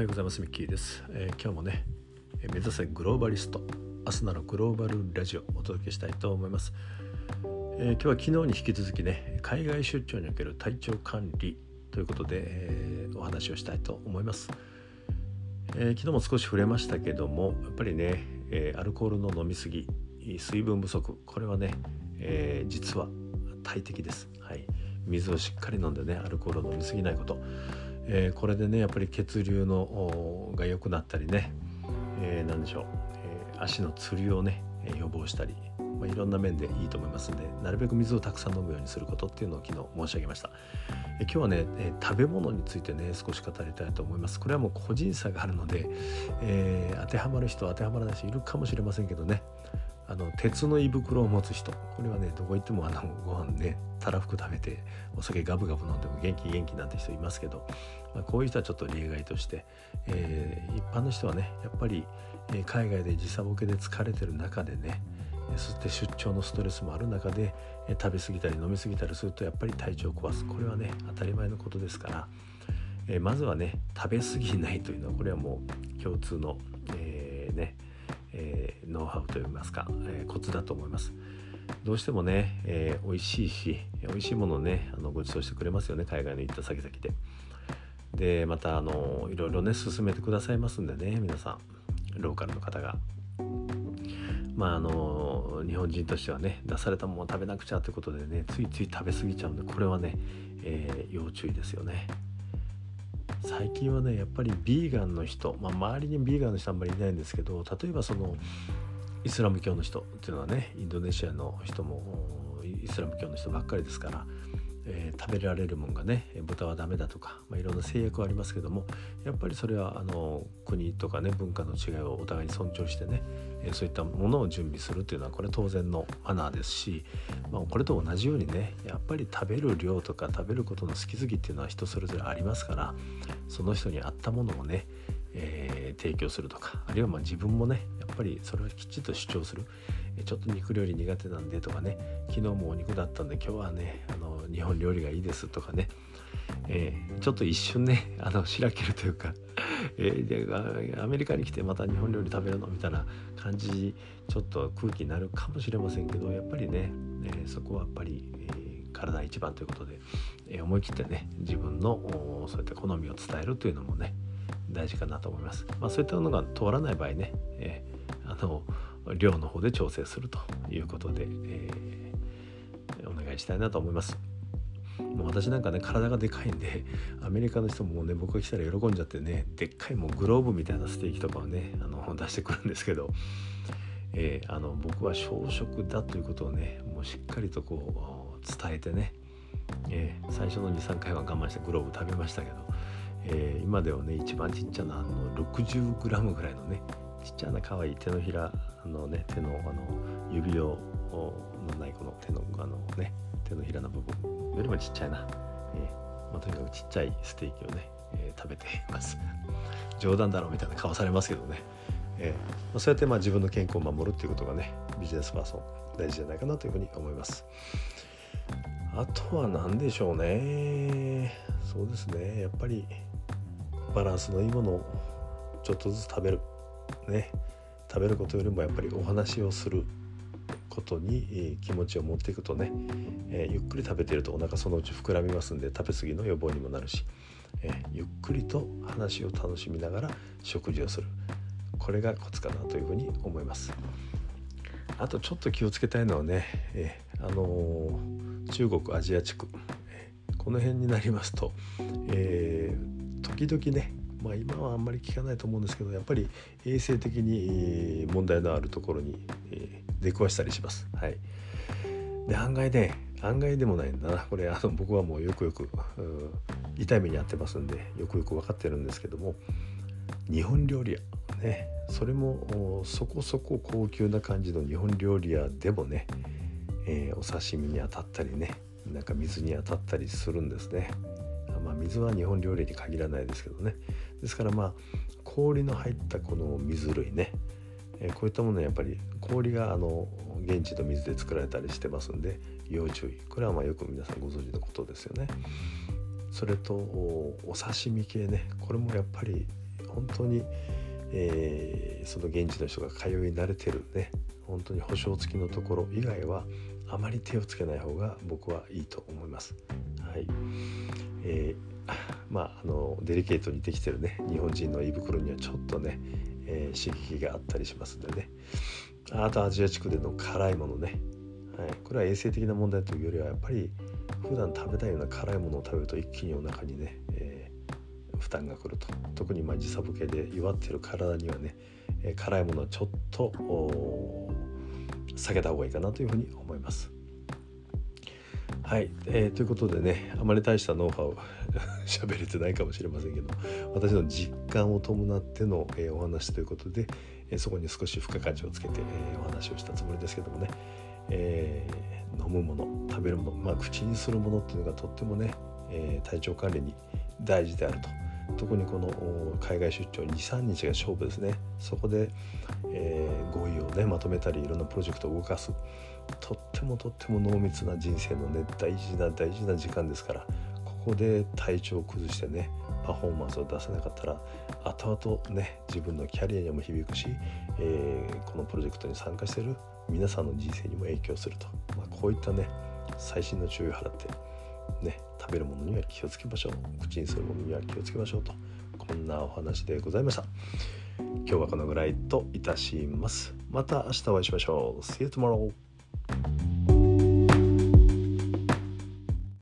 はようございますミッキーです、えー、今日もね目指せグローバリスト明日ならグローバルラジオお届けしたいと思います、えー、今日は昨日に引き続きね海外出張における体調管理ということで、えー、お話をしたいと思います、え昨日も少し触れましたけどもやっぱりね、えアルコールの飲みすぎ水分不足これはね、え実は大敵です。はい。水をしっかり飲んでねアルコールを飲みすぎないこと。えー、これでねやっぱり血流のが良くなったりね、えー、何でしょう、えー、足のつりをね予防したり、まあ、いろんな面でいいと思いますんでなるべく水をたくさん飲むようにすることっていうのを昨日申し上げました、え今日はね、え食べ物についてね少し語りたいと思います。これはもう個人差があるので、え当てはまる人当てはまらない人いるかもしれませんけどね。あの鉄の胃袋を持つ人。これはねどこ行ってもあのご飯ねたらふく食べてお酒ガブガブ飲んでも元気元気なんて人いますけど、まあ、こういう人はちょっと例外として、えー、一般の人はねやっぱり、え、海外で時差ボケで疲れてる中でねそして出張のストレスもある中で、食べ過ぎたり飲み過ぎたりするとやっぱり体調を壊す。これはね当たり前のことですから、えー、まずはね食べ過ぎないというのはこれはもう共通の、えー、ねえー、ノウハウといいますか、えー、コツだと思います。どうしてもね、えー、美味しいし美味しいものをねあのご馳走してくれますよね海外の行った先々で。でまたあのいろいろね進めてくださいますんでね皆さんローカルの方が。まああの日本人としてはね出されたものを食べなくちゃということでねついつい食べ過ぎちゃうんでこれはね、え、要注意ですよね。最近はねやっぱりビーガンの人、まあ、周りにビーガンの人あんまりいないんですけど例えばそのイスラム教の人っていうのはねインドネシアの人もイスラム教の人ばっかりですからえー、食べられるもんがね豚はダメだとか、まあ、いろんな制約はありますけどもやっぱりそれはあの国とかね文化の違いをお互いに尊重してね、えー、そういったものを準備するっていうのはこれ当然のマナーですし、まあ、これと同じようにねやっぱり食べる量とか食べることの好き好きっていうのは人それぞれありますからその人に合ったものをね、えー、提供するとかあるいはま自分もねやっぱりそれをきっちっと主張する。えちょっと肉料理苦手なんでとかね昨日もお肉だったんで今日はねあの日本料理がいいですとかね、えー、ちょっと一瞬ね あのしらけるというか、えー、でアメリカに来てまた日本料理食べるのみたいな感じちょっと空気になるかもしれませんけどやっぱりね、えー、そこはやっぱり、え体一番ということで、え思い切ってね自分のそういった好みを伝えるというのもね大事かなと思います。まあ、そういったのが通らない場合ね、えあの量の方で調整するということで、え、お願いしたいなと思います。もう私なんかね体がでかいんでアメリカの人もね僕が来たら喜んじゃってねでっかいもうグローブみたいなステーキとかをねあの出してくるんですけど、えー、あの僕は小食だということをねもうしっかりとこう伝えてね、えー、最初の23回は我慢してグローブ食べましたけど、えー、今ではね一番ちっちゃなあの 60g ぐらいのねちっちゃな可愛い手のひらあのね手のあの指をのないこの手のあのね手のひらの部分よりもちっちゃいな、えーまあ、とにかくちっちゃいステーキをね、えー、食べています。冗談だろうみたいな顔されますけどね、えーまあ、そうやってまあ自分の健康を守るっていうことがねビジネスパーソン大事じゃないかなというふうに思います。あとは何でしょうね。そうですね。やっぱりバランスのいいものをちょっとずつ食べる。ね食べることよりもやっぱりお話をすることに、気持ちを持っていくとね、えー、ゆっくり食べているとお腹そのうち膨らみますんで食べ過ぎの予防にもなるし、えー、ゆっくりと話を楽しみながら食事をする。これがコツかなというふうに思います。あとちょっと気をつけたいのはね、えあの中国アジア地区、この辺になりますと、え時々ねまあ、今はあんまり聞かないと思うんですけどやっぱり衛生的に問題のあるところに出くわしたりします。はい、で案外ね案外でもないんだなこれあの僕はもうよくよく痛い目に遭ってますんでよくよく分かってるんですけども日本料理屋ねそれもそこそこ高級な感じの日本料理屋でもね、えー、お刺身に当たったりねなんか水に当たったりするんですね。水は日本料理に限らないですけどね。ですからまあ氷の入ったこの水類ね、こういったものはやっぱり氷があの現地の水で作られたりしてますんで要注意。これはまあよく皆さんご存知のことですよね。それとお刺身系ね。これもやっぱり本当に、えー、その現地の人が通い慣れてるね。本当に保証付きのところ以外はあまり手をつけない方が僕はいいと思います。はい。えー、まああのデリケートにできてるね日本人の胃袋にはちょっとね、えー、刺激があったりしますんでね。あとアジア地区での辛いものね、はい、これは衛生的な問題というよりはやっぱり普段食べたいような辛いものを食べると一気にお腹にね、えー、負担がくると。特にま時差ボケで弱ってる体にはね、え、辛いものはちょっと避けた方がいいかなというふうに思います。はい、えー、ということでねあまり大したノウハウ 喋れてないかもしれませんけど私の実感を伴っての、えー、お話ということで、えー、そこに少し付加価値をつけて、えお話をしたつもりですけどもね、え飲むもの食べるもの、まあ、口にするものっていうのがとってもね、え体調管理に大事であると。特にこの海外出張23日が勝負ですね。そこで、えー、合意をねまとめたりいろんなプロジェクトを動かす。とってもとっても濃密な人生のね大事な大事な時間ですからここで体調を崩してねパフォーマンスを出せなかったら後々ね自分のキャリアにも響くし、えー、このプロジェクトに参加してる皆さんの人生にも影響すると、まあ、こういったね細心の注意を払ってね食べるものには気をつけましょう。口にするものには気をつけましょうと。こんなお話でございました。今日はこのぐらいといたします。また明日お会いしましょう。See you tomorrow